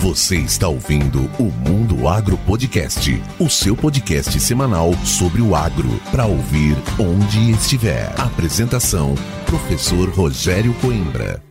Você está ouvindo o Mundo Agro Podcast, o seu podcast semanal sobre o agro, para ouvir onde estiver. Apresentação: Professor Rogério Coimbra.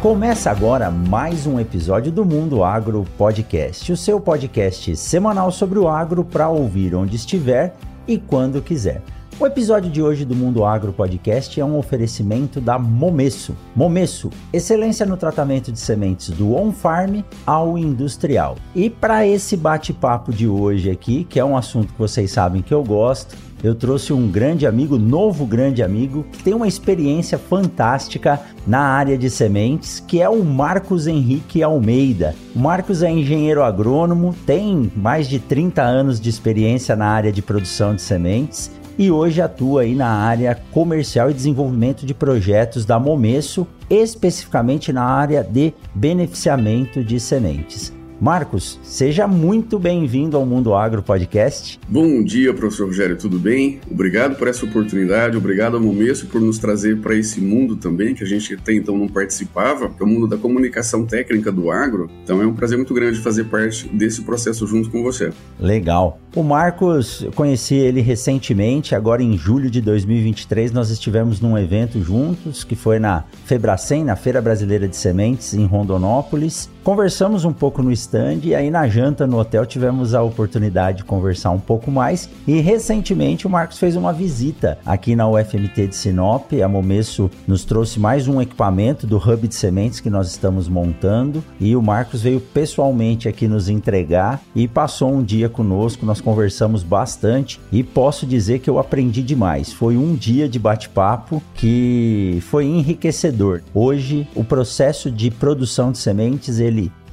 Começa agora mais um episódio do Mundo Agro Podcast, o seu podcast semanal sobre o agro para ouvir onde estiver e quando quiser. O episódio de hoje do Mundo Agro Podcast é um oferecimento da Momesso. Momesso, excelência no tratamento de sementes do on-farm ao industrial. E para esse bate-papo de hoje aqui, que é um assunto que vocês sabem que eu gosto, eu trouxe um grande amigo, novo grande amigo, que tem uma experiência fantástica na área de sementes, que é o Marcos Henrique Almeida. O Marcos é engenheiro agrônomo, tem mais de 30 anos de experiência na área de produção de sementes e hoje atua aí na área comercial e desenvolvimento de projetos da Momesso, especificamente na área de beneficiamento de sementes. Marcos, seja muito bem-vindo ao Mundo Agro Podcast. Bom dia, professor Rogério, tudo bem? Obrigado por essa oportunidade, obrigado ao Momesso por nos trazer para esse mundo também, que a gente até então não participava, que é o mundo da comunicação técnica do agro. Então é um prazer muito grande fazer parte desse processo junto com você. Legal. O Marcos, eu conheci ele recentemente, agora em julho de 2023, nós estivemos num evento juntos, que foi na Febracem, na Feira Brasileira de Sementes, em Rondonópolis. Conversamos um pouco no stand e aí na janta no hotel tivemos a oportunidade de conversar um pouco mais. E recentemente o Marcos fez uma visita aqui na UFMT de Sinop. A Momesso nos trouxe mais um equipamento do hub de sementes que nós estamos montando e o Marcos veio pessoalmente aqui nos entregar e passou um dia conosco. Nós conversamos bastante e posso dizer que eu aprendi demais. Foi um dia de bate-papo que foi enriquecedor. Hoje o processo de produção de sementes ele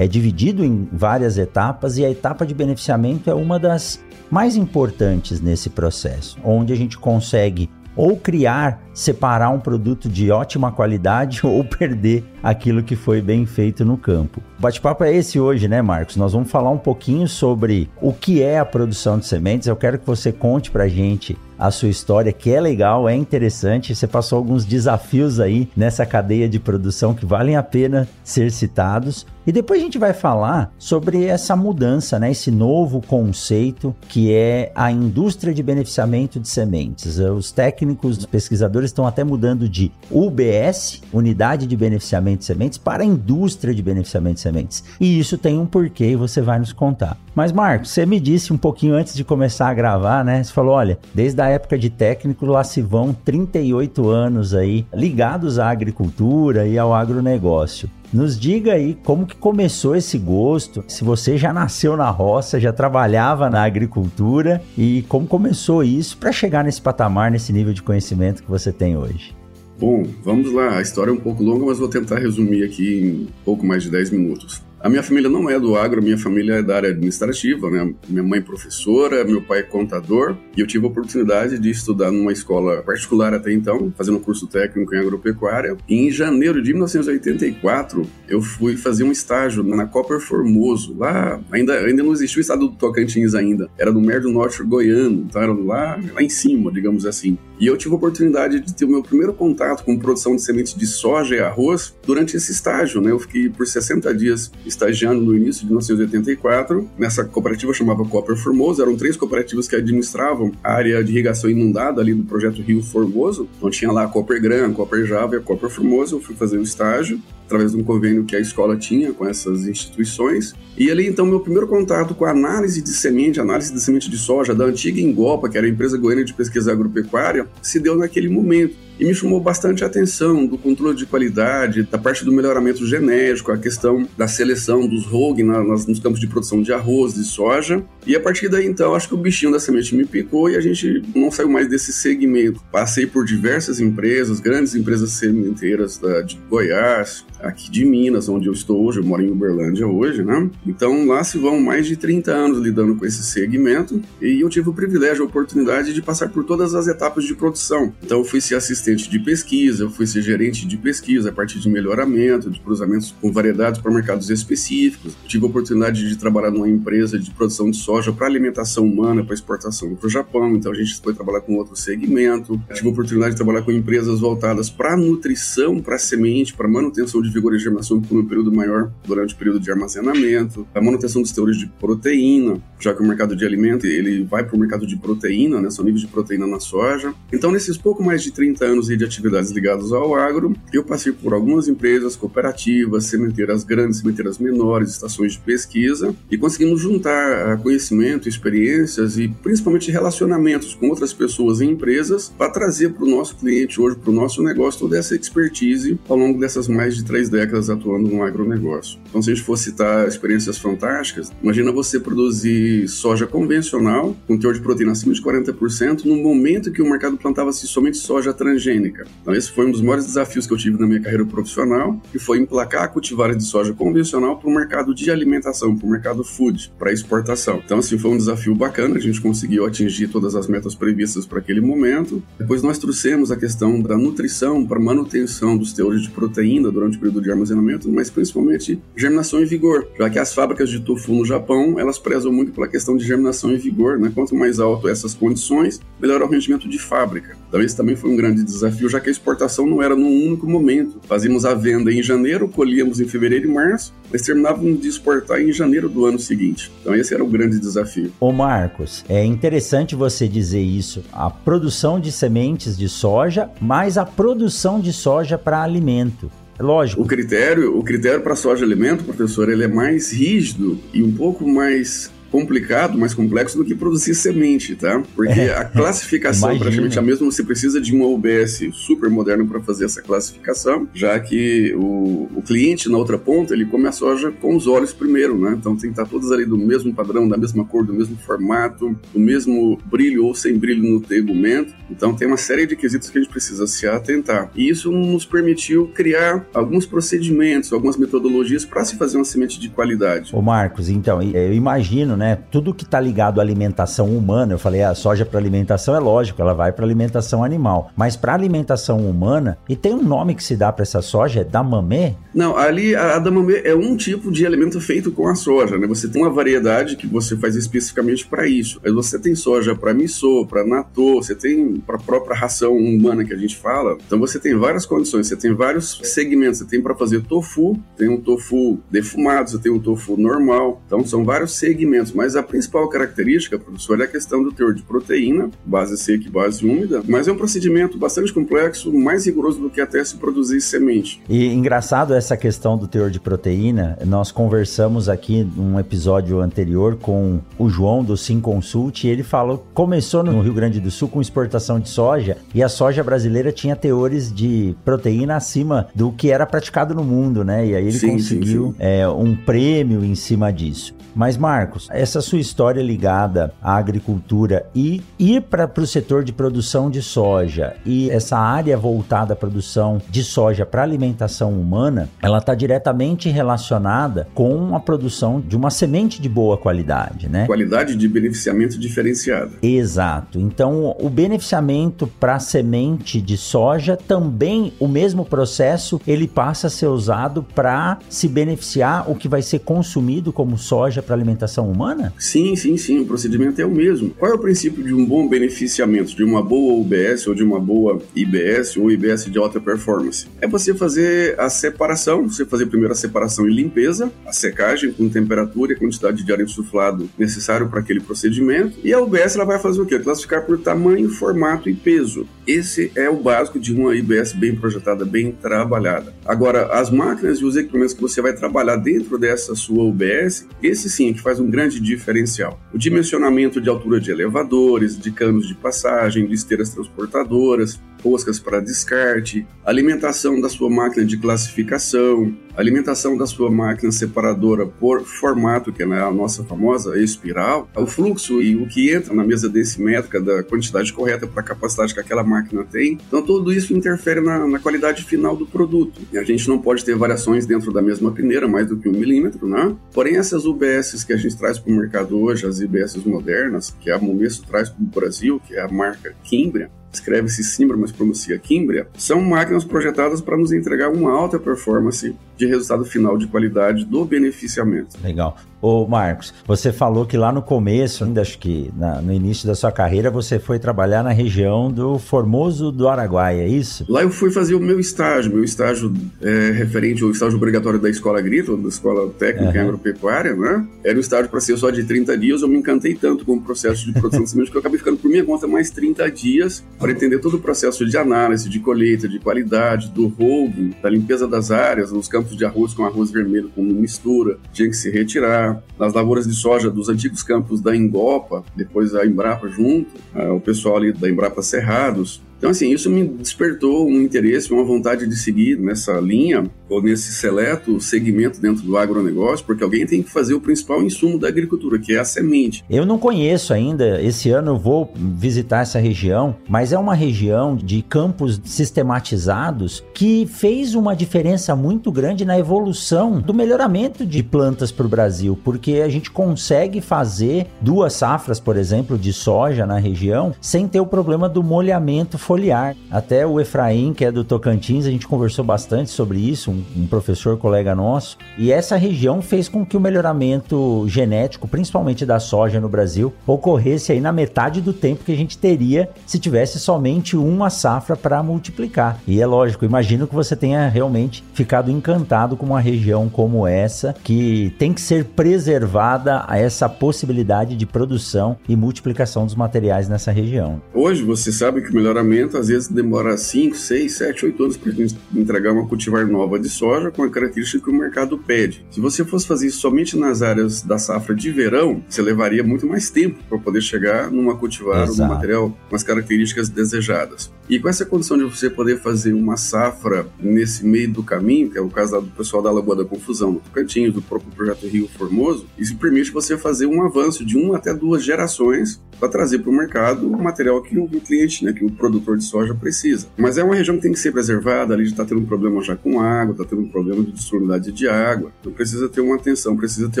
é dividido em várias etapas e a etapa de beneficiamento é uma das mais importantes nesse processo, onde a gente consegue ou criar, separar um produto de ótima qualidade ou perder aquilo que foi bem feito no campo. O bate-papo é esse hoje, né, Marcos? Nós vamos falar um pouquinho sobre o que é a produção de sementes. Eu quero que você conte pra gente a sua história, que é legal, é interessante. Você passou alguns desafios aí nessa cadeia de produção que valem a pena ser citados. E depois a gente vai falar sobre essa mudança, né? Esse novo conceito que é a indústria de beneficiamento de sementes. Os técnicos, os pesquisadores estão até mudando de UBS, Unidade de Beneficiamento de Sementes, para indústria de beneficiamento de sementes. E isso tem um porquê e você vai nos contar. Mas, Marcos, você me disse um pouquinho antes de começar a gravar, né? Você falou: olha, desde a época de técnico, lá se vão 38 anos aí ligados à agricultura e ao agronegócio. Nos diga aí como que começou esse gosto, se você já nasceu na roça, já trabalhava na agricultura e como começou isso para chegar nesse patamar, nesse nível de conhecimento que você tem hoje. Bom, vamos lá. A história é um pouco longa, mas vou tentar resumir aqui em pouco mais de 10 minutos. A minha família não é do agro, minha família é da área administrativa, né? Minha mãe é professora, meu pai é contador, e eu tive a oportunidade de estudar numa escola particular até então, fazendo curso técnico em agropecuária. E em janeiro de 1984, eu fui fazer um estágio na Copper Formoso, lá, ainda, ainda não existia o estado do Tocantins ainda, era no Médio Norte Goiano, então era lá, lá em cima, digamos assim. E eu tive a oportunidade de ter o meu primeiro contato com produção de sementes de soja e arroz durante esse estágio, né? Eu fiquei por 60 dias estagiando no início de 1984. Nessa cooperativa chamava Copper Formoso, eram três cooperativas que administravam a área de irrigação inundada ali do projeto Rio Formoso. Então tinha lá a Copper Gran, a Copper Java e a Copper Formoso. Eu fui fazer o estágio através de um convênio que a escola tinha com essas instituições. E ali, então, meu primeiro contato com a análise de semente, análise de semente de soja da antiga Engopa, que era a empresa goiana de pesquisa agropecuária, se deu naquele momento e me chamou bastante a atenção do controle de qualidade, da parte do melhoramento genético, a questão da seleção dos ROG nas, nos campos de produção de arroz, de soja. E a partir daí, então, acho que o bichinho da semente me picou e a gente não saiu mais desse segmento. Passei por diversas empresas, grandes empresas sementeiras da, de Goiás, aqui de Minas, onde eu estou hoje, eu moro em Uberlândia hoje, né? Então lá se vão mais de 30 anos lidando com esse segmento e eu tive o privilégio, a oportunidade de passar por todas as etapas de produção. Então eu fui ser assistente de pesquisa, eu fui ser gerente de pesquisa a partir de melhoramento, de cruzamentos com variedades para mercados específicos. tive a oportunidade de trabalhar numa empresa de produção de soja para alimentação humana, para exportação para o Japão. Então a gente foi trabalhar com outro segmento. Tive a oportunidade de trabalhar com empresas voltadas para nutrição, para semente, para manutenção de vigor e germinação por um período maior durante o período de armazenamento, a manutenção dos teores de proteína, já que o mercado de alimento ele vai para o mercado de proteína, né? São níveis de proteína na soja. Então nesses pouco mais de 30 anos de atividades ligadas ao agro, eu passei por algumas empresas, cooperativas, sementeiras grandes, sementeiras menores, estações de pesquisa e conseguimos juntar conhecimento, experiências e principalmente relacionamentos com outras pessoas e empresas para trazer para o nosso cliente hoje, para o nosso negócio, toda essa expertise ao longo dessas mais de três décadas atuando no agronegócio. Então, se a gente for citar experiências fantásticas, imagina você produzir soja convencional, com teor de proteína acima de 40%, no momento que o mercado plantava-se somente soja transgênica. Então, esse foi um dos maiores desafios que eu tive na minha carreira profissional, que foi emplacar cultivares de soja convencional para o mercado de alimentação, para o mercado food, para exportação. Então, assim, foi um desafio bacana, a gente conseguiu atingir todas as metas previstas para aquele momento. Depois nós trouxemos a questão da nutrição para manutenção dos teores de proteína durante o período de armazenamento, mas principalmente germinação e vigor, já que as fábricas de tofu no Japão, elas prezam muito pela questão de germinação e vigor, né? Quanto mais alto essas condições, melhor é o rendimento de fábrica. Então esse também foi um grande desafio, já que a exportação não era num único momento. Fazíamos a venda em janeiro, colhíamos em fevereiro e março, mas terminávamos de exportar em janeiro do ano seguinte. Então esse era o grande desafio. Ô Marcos, é interessante você dizer isso. A produção de sementes de soja, mais a produção de soja para alimento. Lógico. O critério, o critério para soja alimento, professor, ele é mais rígido e um pouco mais complicado, mais complexo do que produzir semente, tá? Porque é. a classificação é praticamente a mesma, você precisa de uma OBS super moderna para fazer essa classificação, já que o, o, cliente na outra ponta, ele come a soja com os olhos primeiro, né? Então tem que estar todas ali do mesmo padrão, da mesma cor, do mesmo formato, do mesmo brilho ou sem brilho no tegumento. Então tem uma série de quesitos que a gente precisa se atentar. E isso nos permitiu criar alguns procedimentos, algumas metodologias para se fazer uma semente de qualidade. Ô Marcos, então, eu imagino, né? Tudo que está ligado à alimentação humana, eu falei, a soja para alimentação é lógico, ela vai para alimentação animal, mas para alimentação humana, e tem um nome que se dá para essa soja, é damamê? Não, ali a, a damamê é um tipo de alimento feito com a soja, né? Você tem uma variedade que você faz especificamente para isso. Aí você tem soja para miso, para natô, você tem para própria ração humana que a gente fala. Então você tem várias condições, você tem vários segmentos, você tem para fazer tofu, tem um tofu defumado, você tem um tofu normal. Então são vários segmentos mas a principal característica, professor, é a questão do teor de proteína, base seca e base úmida, mas é um procedimento bastante complexo, mais rigoroso do que até se produzir semente. E engraçado essa questão do teor de proteína, nós conversamos aqui num episódio anterior com o João do Sim Consult, e ele falou, começou no Rio Grande do Sul com exportação de soja, e a soja brasileira tinha teores de proteína acima do que era praticado no mundo, né? E aí ele sim, conseguiu sim, sim. É, um prêmio em cima disso. Mas, Marcos, essa sua história ligada à agricultura e ir para o setor de produção de soja e essa área voltada à produção de soja para alimentação humana, ela está diretamente relacionada com a produção de uma semente de boa qualidade, né? Qualidade de beneficiamento diferenciada. Exato. Então, o beneficiamento para semente de soja também o mesmo processo ele passa a ser usado para se beneficiar o que vai ser consumido como soja para alimentação humana humana? Sim, sim, sim. O procedimento é o mesmo. Qual é o princípio de um bom beneficiamento, de uma boa UBS ou de uma boa IBS ou IBS de alta performance? É você fazer a separação, você fazer primeiro a separação e limpeza, a secagem com temperatura e quantidade de ar insuflado necessário para aquele procedimento. E a UBS ela vai fazer o quê? Classificar por tamanho, formato e peso. Esse é o básico de uma IBS bem projetada, bem trabalhada. Agora, as máquinas e os equipamentos que você vai trabalhar dentro dessa sua UBS, esse sim é que faz um grande diferencial. O dimensionamento de altura de elevadores, de canos de passagem, de esteiras transportadoras, roscas para descarte, alimentação da sua máquina de classificação, alimentação da sua máquina separadora por formato, que é a nossa famosa espiral, o fluxo e o que entra na mesa decimétrica da quantidade correta para a capacidade que aquela máquina tem. Então, tudo isso interfere na, na, qualidade final do produto. E a gente não pode ter variações dentro da mesma peneira, mais do que um milímetro, né? Porém, essas UBS que a gente traz para o mercado hoje, as UBS modernas, que a Momesso traz para o Brasil, que é a marca Kimbria, escreve-se Simbra, mas pronuncia Kimbria, são máquinas projetadas para nos entregar uma alta performance de resultado final de qualidade do beneficiamento. Legal. Ô Marcos, você falou que lá no começo, ainda acho que na, no início da sua carreira, você foi trabalhar na região do Formoso do Araguaia, é isso? Lá eu fui fazer o meu estágio, meu estágio é, referente ao estágio obrigatório da Escola Agrícola, da Escola Técnica uhum. Agropecuária, né? Era um estágio para ser só de 30 dias, eu me encantei tanto com o processo de produção de sementes que eu acabei ficando por minha conta mais 30 dias para entender todo o processo de análise, de colheita, de qualidade, do holding, da limpeza das áreas, os campos de arroz com arroz vermelho com mistura, tinha que se retirar. Nas lavouras de soja dos antigos campos da Engopa, depois a Embrapa junto, ah, o pessoal ali da Embrapa Cerrados, então, assim, isso me despertou um interesse, uma vontade de seguir nessa linha ou nesse seleto segmento dentro do agronegócio, porque alguém tem que fazer o principal insumo da agricultura, que é a semente. Eu não conheço ainda, esse ano eu vou visitar essa região, mas é uma região de campos sistematizados que fez uma diferença muito grande na evolução do melhoramento de plantas para o Brasil, porque a gente consegue fazer duas safras, por exemplo, de soja na região sem ter o problema do molhamento foliar. Até o Efraim, que é do Tocantins, a gente conversou bastante sobre isso, um, um professor colega nosso, e essa região fez com que o melhoramento genético, principalmente da soja no Brasil, ocorresse aí na metade do tempo que a gente teria se tivesse somente uma safra para multiplicar. E é lógico, imagino que você tenha realmente ficado encantado com uma região como essa, que tem que ser preservada a essa possibilidade de produção e multiplicação dos materiais nessa região. Hoje você sabe que o melhoramento às vezes demora 5, 6, 7, 8 anos para entregar uma cultivar nova de soja com a característica que o mercado pede. Se você fosse fazer isso somente nas áreas da safra de verão, você levaria muito mais tempo para poder chegar numa cultivar Exato. um material com as características desejadas. E com essa condição de você poder fazer uma safra nesse meio do caminho, que é o caso do pessoal da Lagoa da Confusão, do Tocantins, do próprio projeto Rio Formoso, isso permite você fazer um avanço de uma até duas gerações para trazer para o mercado o material que o cliente, né, que o produtor de soja precisa. Mas é uma região que tem que ser preservada, ali está tendo um problema já com água, está tendo um problema de disponibilidade de água, então precisa ter uma atenção, precisa ter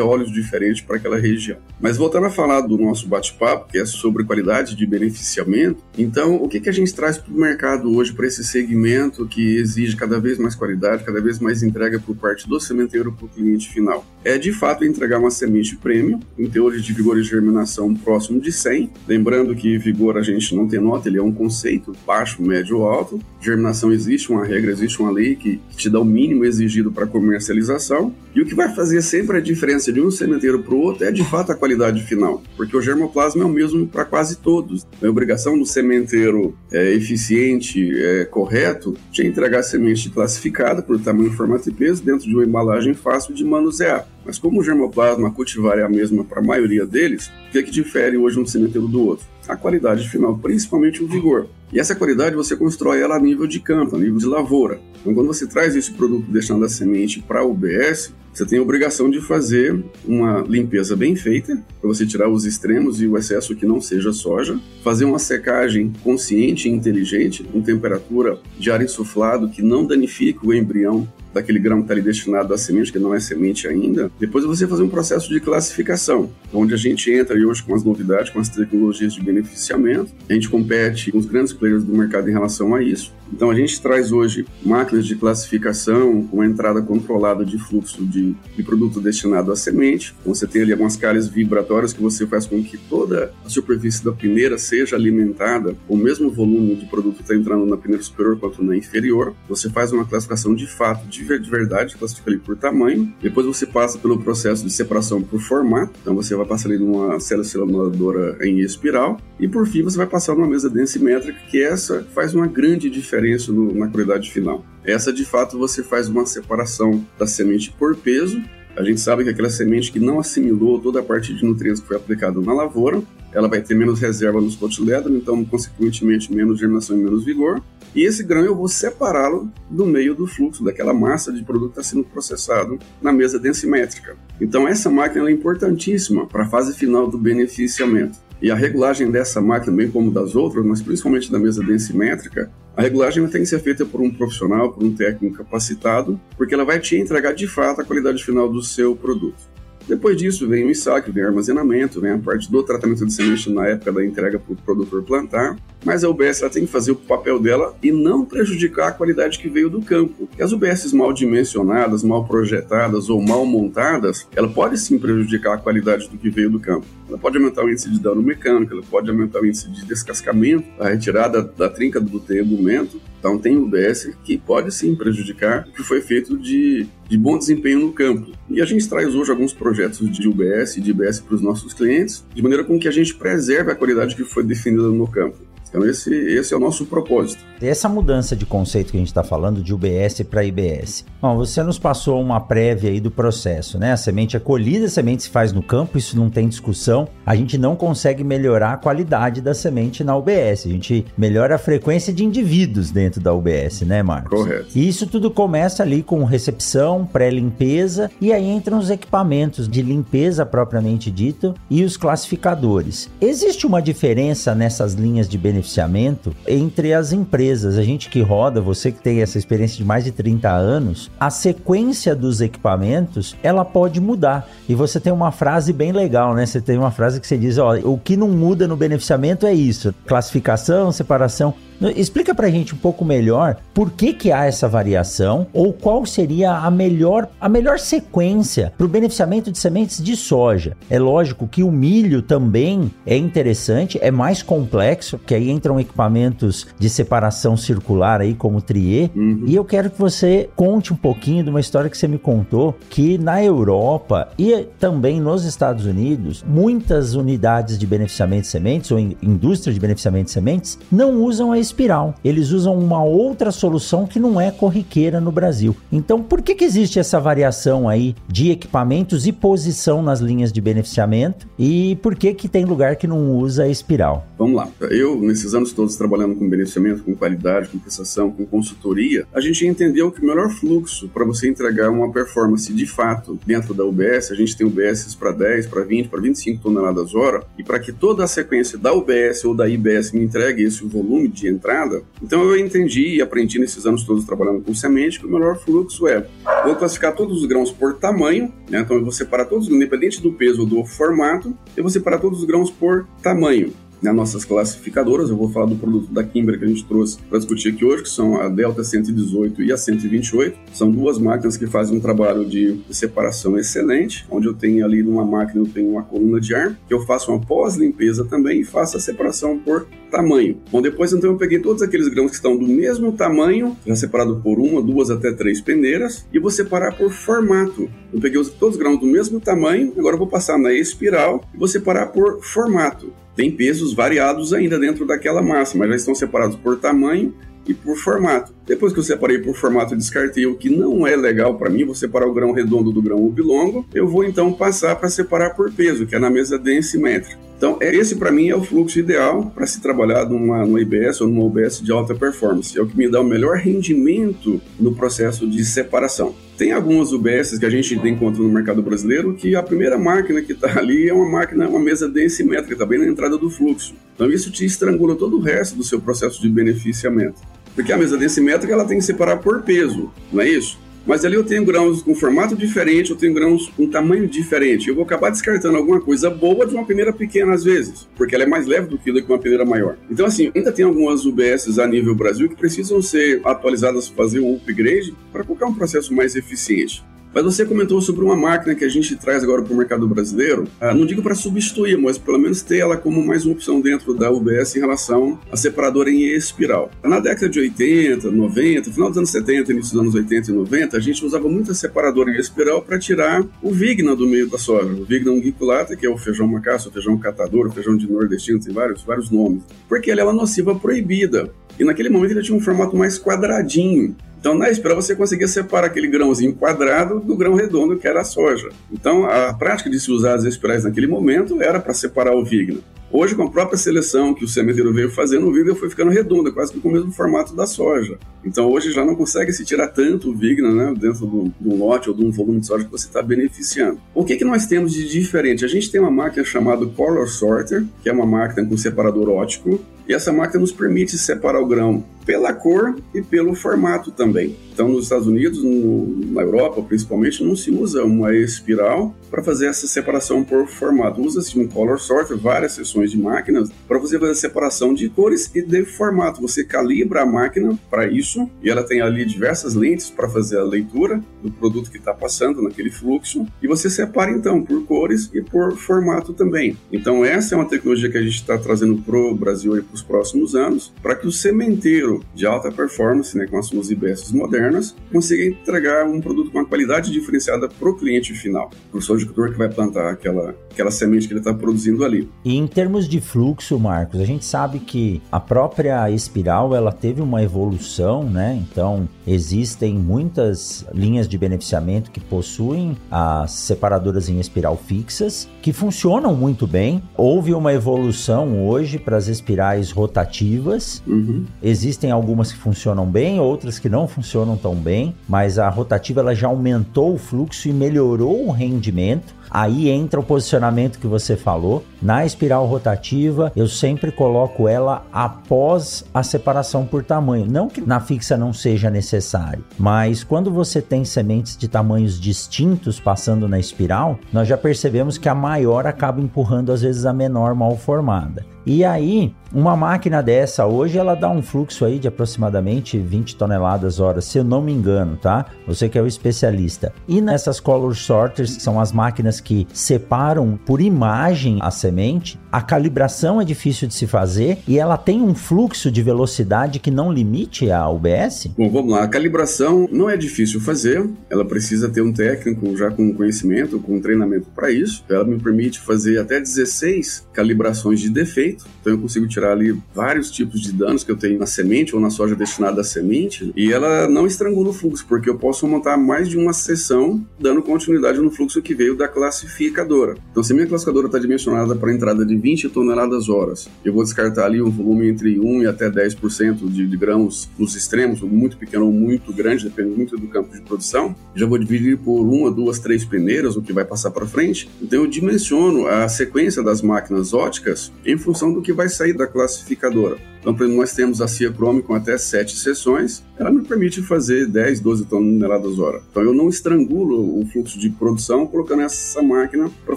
óleos diferentes para aquela região. Mas voltando a falar do nosso bate-papo, que é sobre qualidade de beneficiamento, então o que, que a gente traz para o mercado hoje para esse segmento que exige cada vez mais qualidade, cada vez mais entrega por parte do sementeiro para o cliente final? É de fato entregar uma semente premium, em teores de vigor e germinação próximo de 100, Lembrando que vigor a gente não tem nota, ele é um conceito, baixo, médio alto. Germinação existe uma regra, existe uma lei que te dá o mínimo exigido para comercialização. E o que vai fazer sempre a diferença de um sementeiro para o outro é de fato a qualidade final, porque o germoplasma é o mesmo para quase todos. A obrigação do sementeiro é, eficiente, é, correto, de entregar semente classificada por tamanho, formato e peso dentro de uma embalagem fácil de manusear. Mas como o germoplasma cultivar é a mesma para a maioria deles, o que, é que difere hoje um sementeiro do outro? A qualidade final, principalmente o vigor. E essa qualidade você constrói ela a nível de campo, a nível de lavoura. Então, quando você traz esse produto deixando a semente para o UBS, você tem a obrigação de fazer uma limpeza bem feita, para você tirar os extremos e o excesso que não seja soja, fazer uma secagem consciente e inteligente, com temperatura de ar insuflado que não danifique o embrião daquele grão que está ali destinado à semente, que não é semente ainda, depois você fazer um processo de classificação, onde a gente entra hoje com as novidades, com as tecnologias de beneficiamento, a gente compete com os grandes players do mercado em relação a isso. Então a gente traz hoje máquinas de classificação com entrada controlada de fluxo de, de produto destinado à semente. Então, você tem ali algumas calhas vibratórias que você faz com que toda a superfície da peneira seja alimentada com o mesmo volume de produto que está entrando na peneira superior quanto na inferior. Você faz uma classificação de fato de de verdade, classifica ali por tamanho. Depois você passa pelo processo de separação por formato. Então você vai passar ali numa selecionadora em espiral. E por fim você vai passar numa mesa densimétrica, que essa faz uma grande diferença no, na qualidade final. Essa de fato você faz uma separação da semente por peso a gente sabe que aquela semente que não assimilou toda a parte de nutrientes que foi aplicada na lavoura, ela vai ter menos reserva nos cotilédonos, então, consequentemente, menos germinação e menos vigor. E esse grão eu vou separá-lo do meio do fluxo, daquela massa de produto que está sendo processado na mesa densimétrica. Então, essa máquina é importantíssima para a fase final do beneficiamento. E a regulagem dessa máquina, bem como das outras, mas principalmente da mesa densimétrica, a regulagem tem que ser feita por um profissional, por um técnico capacitado, porque ela vai te entregar de fato a qualidade final do seu produto. Depois disso vem o ensaque, vem o armazenamento, vem a parte do tratamento de semente na época da entrega para o produtor plantar. Mas a UBS ela tem que fazer o papel dela e não prejudicar a qualidade que veio do campo. E as UBS mal dimensionadas, mal projetadas ou mal montadas, ela pode sim prejudicar a qualidade do que veio do campo. Ela pode aumentar o índice de dano mecânico, ela pode aumentar o índice de descascamento, a retirada da trinca do tegumento. Então tem UBS que pode sim prejudicar o que foi feito de, de bom desempenho no campo. E a gente traz hoje alguns projetos de UBS e de IBS para os nossos clientes, de maneira com que a gente preserve a qualidade que foi definida no campo. Então esse, esse é o nosso propósito. Essa mudança de conceito que a gente está falando de UBS para IBS. Bom, você nos passou uma prévia aí do processo, né? A semente é colhida, a semente se faz no campo, isso não tem discussão. A gente não consegue melhorar a qualidade da semente na UBS. A gente melhora a frequência de indivíduos dentro da UBS, né, Marcos? Correto. E isso tudo começa ali com recepção, pré-limpeza e aí entram os equipamentos de limpeza propriamente dito e os classificadores. Existe uma diferença nessas linhas de benefício beneficiamento entre as empresas. A gente que roda, você que tem essa experiência de mais de 30 anos, a sequência dos equipamentos, ela pode mudar. E você tem uma frase bem legal, né? Você tem uma frase que você diz, ó, o que não muda no beneficiamento é isso: classificação, separação. Explica pra gente um pouco melhor por que, que há essa variação ou qual seria a melhor, a melhor sequência para o beneficiamento de sementes de soja. É lógico que o milho também é interessante, é mais complexo, porque aí entram equipamentos de separação circular aí como triê. Uhum. E eu quero que você conte um pouquinho de uma história que você me contou que na Europa e também nos Estados Unidos, muitas unidades de beneficiamento de sementes ou indústria de beneficiamento de sementes não usam a espiral. Eles usam uma outra solução que não é corriqueira no Brasil. Então, por que, que existe essa variação aí de equipamentos e posição nas linhas de beneficiamento? E por que, que tem lugar que não usa a espiral? Vamos lá. Eu, nesses anos todos trabalhando com beneficiamento, com qualidade, com prestação, com consultoria, a gente entendeu que o melhor fluxo para você entregar uma performance de fato dentro da UBS, a gente tem UBS para 10, para 20, para 25 toneladas hora, e para que toda a sequência da UBS ou da IBS me entregue esse volume de entrada, então eu entendi e aprendi nesses anos todos trabalhando com semente que o melhor fluxo é vou classificar todos os grãos por tamanho, né? então eu vou separar todos, independente do peso ou do formato, eu vou separar todos os grãos por tamanho nas nossas classificadoras. Eu vou falar do produto da Kimber que a gente trouxe para discutir aqui hoje, que são a Delta 118 e a 128. São duas máquinas que fazem um trabalho de separação excelente, onde eu tenho ali numa máquina eu tenho uma coluna de ar, que eu faço uma pós-limpeza também e faço a separação por tamanho. Bom, depois então eu peguei todos aqueles grãos que estão do mesmo tamanho, já separado por uma, duas até três peneiras, e vou separar por formato. Eu peguei todos os grãos do mesmo tamanho, agora vou passar na espiral e vou separar por formato. Tem pesos variados ainda dentro daquela massa, mas já estão separados por tamanho e por formato. Depois que eu separei por formato e descartei o que não é legal para mim, vou separar o grão redondo do grão oblongo, eu vou então passar para separar por peso, que é na mesa densimétrica. Então, é, esse para mim é o fluxo ideal para se trabalhar numa, numa IBS ou numa OBS de alta performance. É o que me dá o melhor rendimento no processo de separação. Tem algumas UBS que a gente encontra no mercado brasileiro que a primeira máquina que está ali é uma máquina, uma mesa densimétrica, está bem na entrada do fluxo. Então isso te estrangula todo o resto do seu processo de beneficiamento. Porque a mesa densimétrica ela tem que separar por peso, não é isso? Mas ali eu tenho grãos com formato diferente, eu tenho grãos com tamanho diferente. Eu vou acabar descartando alguma coisa boa de uma peneira pequena às vezes, porque ela é mais leve do que uma peneira maior. Então, assim, ainda tem algumas UBS a nível Brasil que precisam ser atualizadas, fazer um upgrade para colocar um processo mais eficiente. Mas você comentou sobre uma máquina que a gente traz agora para o mercado brasileiro. Ah, não digo para substituir, mas pelo menos ter ela como mais uma opção dentro da UBS em relação a separadora em espiral. Na década de 80, 90, final dos anos 70, início dos anos 80 e 90, a gente usava muita separadora em espiral para tirar o vigna do meio da soja. O vigna unguiculata, que é o feijão macaço, o feijão catador, o feijão de nordestino, tem vários, vários nomes. Porque ela é uma nociva proibida. E naquele momento ele tinha um formato mais quadradinho. Então, na espiral, você conseguia separar aquele grãozinho quadrado do grão redondo, que era a soja. Então, a prática de se usar as espirais naquele momento era para separar o vigna. Hoje, com a própria seleção que o sementeiro veio fazendo, o vigna foi ficando redonda, quase que com o mesmo formato da soja. Então, hoje já não consegue se tirar tanto o vigna né, dentro do, do lote ou de um volume de soja que você está beneficiando. O que, que nós temos de diferente? A gente tem uma máquina chamada Color Sorter, que é uma máquina com separador ótico, E essa máquina nos permite separar o grão pela cor e pelo formato também. Então, nos Estados Unidos, no, na Europa principalmente, não se usa uma espiral para fazer essa separação por formato. Usa-se um color sorter, várias seções de máquinas, para você fazer a separação de cores e de formato. Você calibra a máquina para isso e ela tem ali diversas lentes para fazer a leitura do produto que está passando naquele fluxo e você separa então por cores e por formato também. Então, essa é uma tecnologia que a gente está trazendo para o Brasil para os próximos anos, para que o sementeiro de alta performance, né, com as suas IBS modernas, consiga entregar um produto com uma qualidade diferenciada para o cliente final, para o sojicultor que vai plantar aquela, aquela semente que ele está produzindo ali. E em termos de fluxo, Marcos, a gente sabe que a própria espiral ela teve uma evolução, né? Então existem muitas linhas de beneficiamento que possuem as separadoras em espiral fixas que funcionam muito bem. Houve uma evolução hoje para as espirais rotativas. Uhum. Existem Existem algumas que funcionam bem, outras que não funcionam tão bem, mas a rotativa ela já aumentou o fluxo e melhorou o rendimento. Aí entra o posicionamento que você falou. Na espiral rotativa, eu sempre coloco ela após a separação por tamanho. Não que na fixa não seja necessário, mas quando você tem sementes de tamanhos distintos passando na espiral, nós já percebemos que a maior acaba empurrando às vezes a menor mal formada. E aí, uma máquina dessa hoje ela dá um fluxo aí de aproximadamente 20 toneladas hora, se eu não me engano, tá? Você que é o especialista. E nessas color sorters, que são as máquinas que separam por imagem a semente, a calibração é difícil de se fazer e ela tem um fluxo de velocidade que não limite a UBS? Bom, vamos lá. A calibração não é difícil fazer, ela precisa ter um técnico já com conhecimento, com treinamento para isso. Ela me permite fazer até 16 calibrações de defeito então eu consigo tirar ali vários tipos de danos que eu tenho na semente ou na soja destinada à semente e ela não estrangula o fluxo, porque eu posso montar mais de uma sessão dando continuidade no fluxo que veio da classificadora. Então se minha classificadora está dimensionada para entrada de 20 toneladas horas, eu vou descartar ali um volume entre 1 e até 10% de, de grãos nos extremos, muito pequeno ou muito grande, depende muito do campo de produção. Já vou dividir por uma, duas, três peneiras, o que vai passar para frente. Então eu dimensiono a sequência das máquinas óticas em função do que vai sair da classificadora. Então, por exemplo, nós temos a CIA Chrome com até 7 sessões, ela me permite fazer 10, 12 toneladas hora. Então, eu não estrangulo o fluxo de produção colocando essa máquina para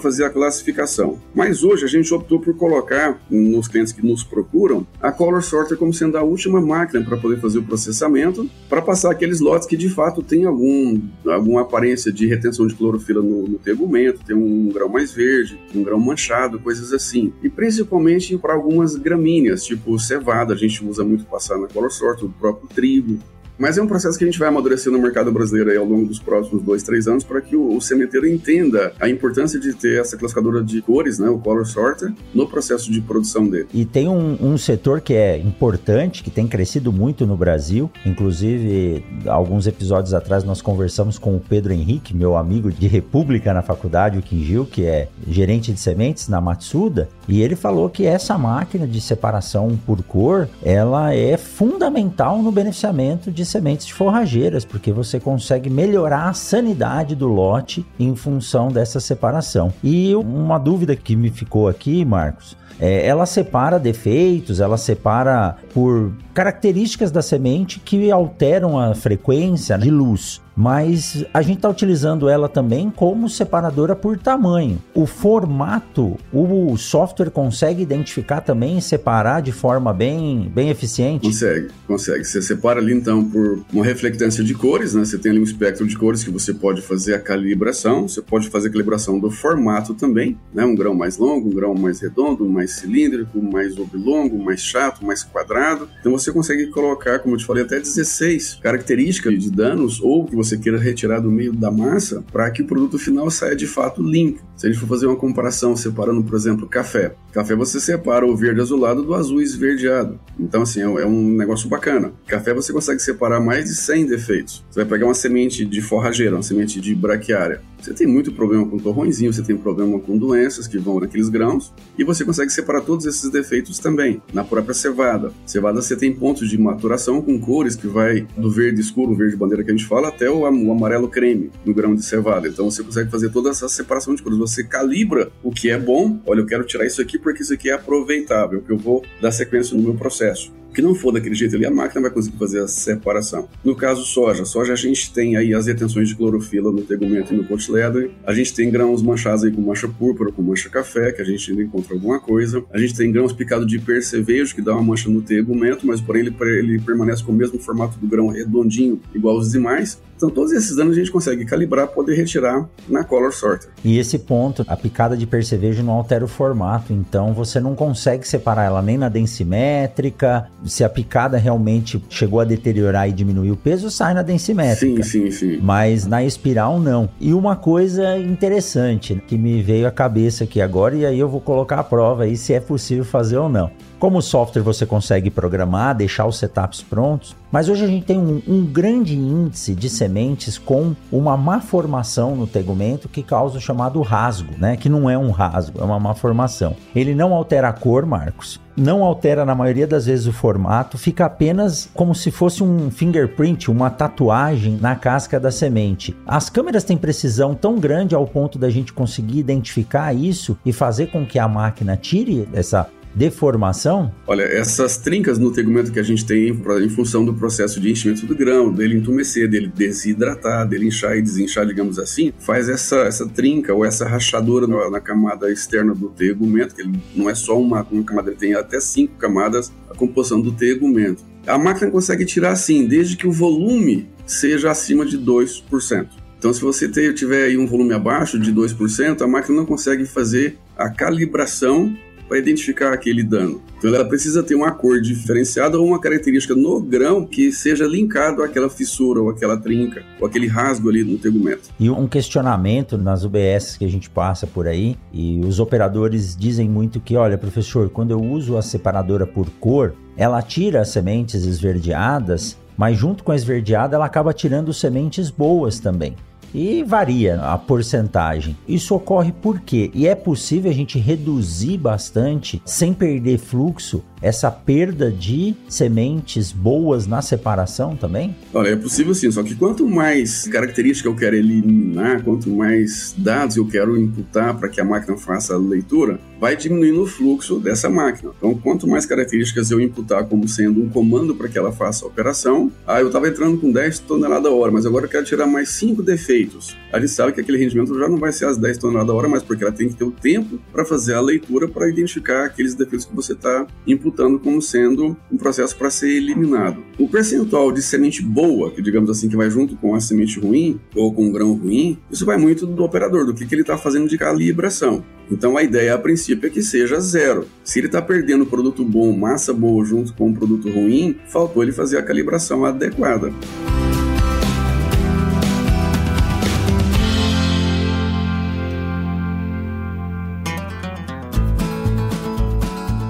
fazer a classificação. Mas hoje a gente optou por colocar nos clientes que nos procuram a Color Sorter como sendo a última máquina para poder fazer o processamento, para passar aqueles lotes que de fato têm algum, alguma aparência de retenção de clorofila no, no tegumento, tem um grão mais verde, um grão manchado, coisas assim. E principalmente para algumas gramíneas, tipo cevada a gente usa muito passar na color sort, o próprio trigo. Mas é um processo que a gente vai amadurecer no mercado brasileiro ao longo dos próximos dois, três anos para que o, sementeiro entenda a importância de ter essa classificadora de cores, né, o color sorter, no processo de produção dele. E tem um, um setor que é importante, que tem crescido muito no Brasil. Inclusive, alguns episódios atrás nós conversamos com o Pedro Henrique, meu amigo de República na faculdade, o Kinjil, que é gerente de sementes na Matsuda, e ele falou que essa máquina de separação por cor, ela é fundamental no beneficiamento de sementes de forrageiras, porque você consegue melhorar a sanidade do lote em função dessa separação. E uma dúvida que me ficou aqui, Marcos, é, ela separa defeitos, ela separa por características da semente que alteram a frequência de luz mas a gente está utilizando ela também como separadora por tamanho. O formato, o software consegue identificar também e separar de forma bem, bem eficiente? Consegue, consegue. Você separa ali então por uma reflectância de cores, né? Você tem ali um espectro de cores que você pode fazer a calibração, você pode fazer a calibração do formato também, né? Um grão mais longo, um grão mais redondo, mais cilíndrico, mais oblongo, mais chato, mais quadrado. Então você consegue colocar, como eu te falei, até 16 características de danos ou que você você queira retirar do meio da massa para que o produto final saia de fato limpo. Se a gente for fazer uma comparação separando, por exemplo, café. Café você separa o verde azulado do azul esverdeado. Então, assim, é, é um negócio bacana. Café você consegue separar mais de 100 defeitos. Você vai pegar uma semente de forrageira, uma semente de braquiária. Você tem muito problema com torrõezinho, você tem problema com doenças que vão naqueles grãos, e você consegue separar todos esses defeitos também. Na própria cevada. Cevada você tem pontos de maturação com cores que vai do verde escuro, o verde bandeira que a gente fala, até o amarelo creme no grão de cevada. Então você consegue fazer toda essa separação de cores você calibra o que é bom. Olha, eu quero tirar isso aqui porque isso aqui é aproveitável, que eu vou dar sequência no meu processo que não for daquele jeito ali, a máquina vai conseguir fazer a separação. No caso soja, soja a gente tem aí as retenções de clorofila no tegumento e no leather. A gente tem grãos manchados aí com mancha púrpura, com mancha café, que a gente ainda encontra alguma coisa. A gente tem grãos picados de percevejo, que dá uma mancha no tegumento, mas porém ele, ele permanece com o mesmo formato do grão redondinho, igual os demais. Então, todos esses danos a gente consegue calibrar, poder retirar na Color Sorter. E esse ponto, a picada de percevejo não altera o formato, então você não consegue separar ela nem na densimétrica. Se a picada realmente chegou a deteriorar e diminuir o peso, sai na densimétrica. Sim, sim, sim. Mas na espiral, não. E uma coisa interessante que me veio à cabeça aqui agora, e aí eu vou colocar a prova aí se é possível fazer ou não. Como software você consegue programar, deixar os setups prontos, mas hoje a gente tem um, um, grande índice de sementes com uma má formação no tegumento que causa o chamado rasgo, né? Que não é um rasgo, é uma má formação. Ele não altera a cor, Marcos. Não altera na maioria das vezes o formato, fica apenas como se fosse um fingerprint, uma tatuagem na casca da semente. As câmeras têm precisão tão grande ao ponto da gente conseguir identificar isso e fazer com que a máquina tire essa deformação? Olha, essas trincas no tegumento que a gente tem em função do processo de enchimento do grão, dele entumecer, dele desidratar, dele inchar e desinchar, digamos assim, faz essa, essa trinca ou essa rachadura na, na camada externa do tegumento, que ele não é só uma, uma camada, ele tem até cinco camadas a composição do tegumento. A máquina consegue tirar assim, desde que o volume seja acima de 2%. Então, se você tiver aí um volume abaixo de 2%, a máquina não consegue fazer a calibração para identificar aquele dano. Então ela precisa ter uma cor diferenciada ou uma característica no grão que seja linkado àquela fissura ou aquela trinca ou aquele rasgo ali no tegumento. E um questionamento nas UBS que a gente passa por aí e os operadores dizem muito que, olha, professor, quando eu uso a separadora por cor, ela tira as sementes esverdeadas, mas junto com a esverdeada ela acaba tirando sementes boas também e varia a porcentagem. Isso ocorre por quê? E é possível a gente reduzir bastante, sem perder fluxo, essa perda de sementes boas na separação também? Olha, é possível sim, só que quanto mais característica eu quero eliminar, quanto mais dados eu quero imputar para que a máquina faça a leitura, vai diminuindo o fluxo dessa máquina. Então, quanto mais características eu imputar como sendo um comando para que ela faça a operação, ah, eu estava entrando com 10 toneladas a hora, mas agora eu quero tirar mais 5 defeitos. A gente sabe que aquele rendimento já não vai ser as 10 toneladas a hora, mas porque ela tem que ter o tempo para fazer a leitura para identificar aqueles defeitos que você está imputando como sendo um processo para ser eliminado. O percentual de semente boa, que digamos assim que vai junto com a semente ruim ou com o grão ruim, isso vai muito do operador, do que, que ele está fazendo de calibração. Então a ideia a princípio é que seja zero. Se ele está perdendo produto bom, massa boa junto com um produto ruim, faltou ele fazer a calibração adequada.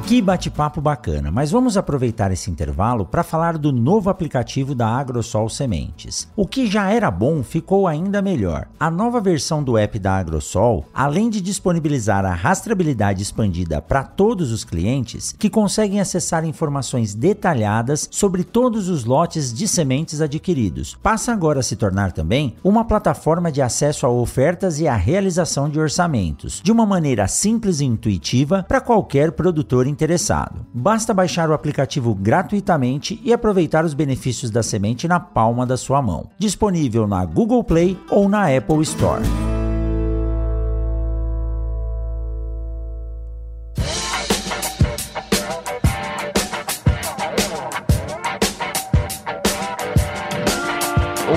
Que bate-papo bacana, mas vamos aproveitar esse intervalo para falar do novo aplicativo da Agrosol Sementes. O que já era bom ficou ainda melhor. A nova versão do app da Agrosol, além de disponibilizar a rastreabilidade expandida para todos os clientes, que conseguem acessar informações detalhadas sobre todos os lotes de sementes adquiridos, passa agora a se tornar também uma plataforma de acesso a ofertas e a realização de orçamentos, de uma maneira simples e intuitiva para qualquer produtor interessado. Basta baixar o aplicativo gratuitamente e aproveitar os benefícios da semente na palma da sua mão. Disponível na Google Play ou na Apple Store.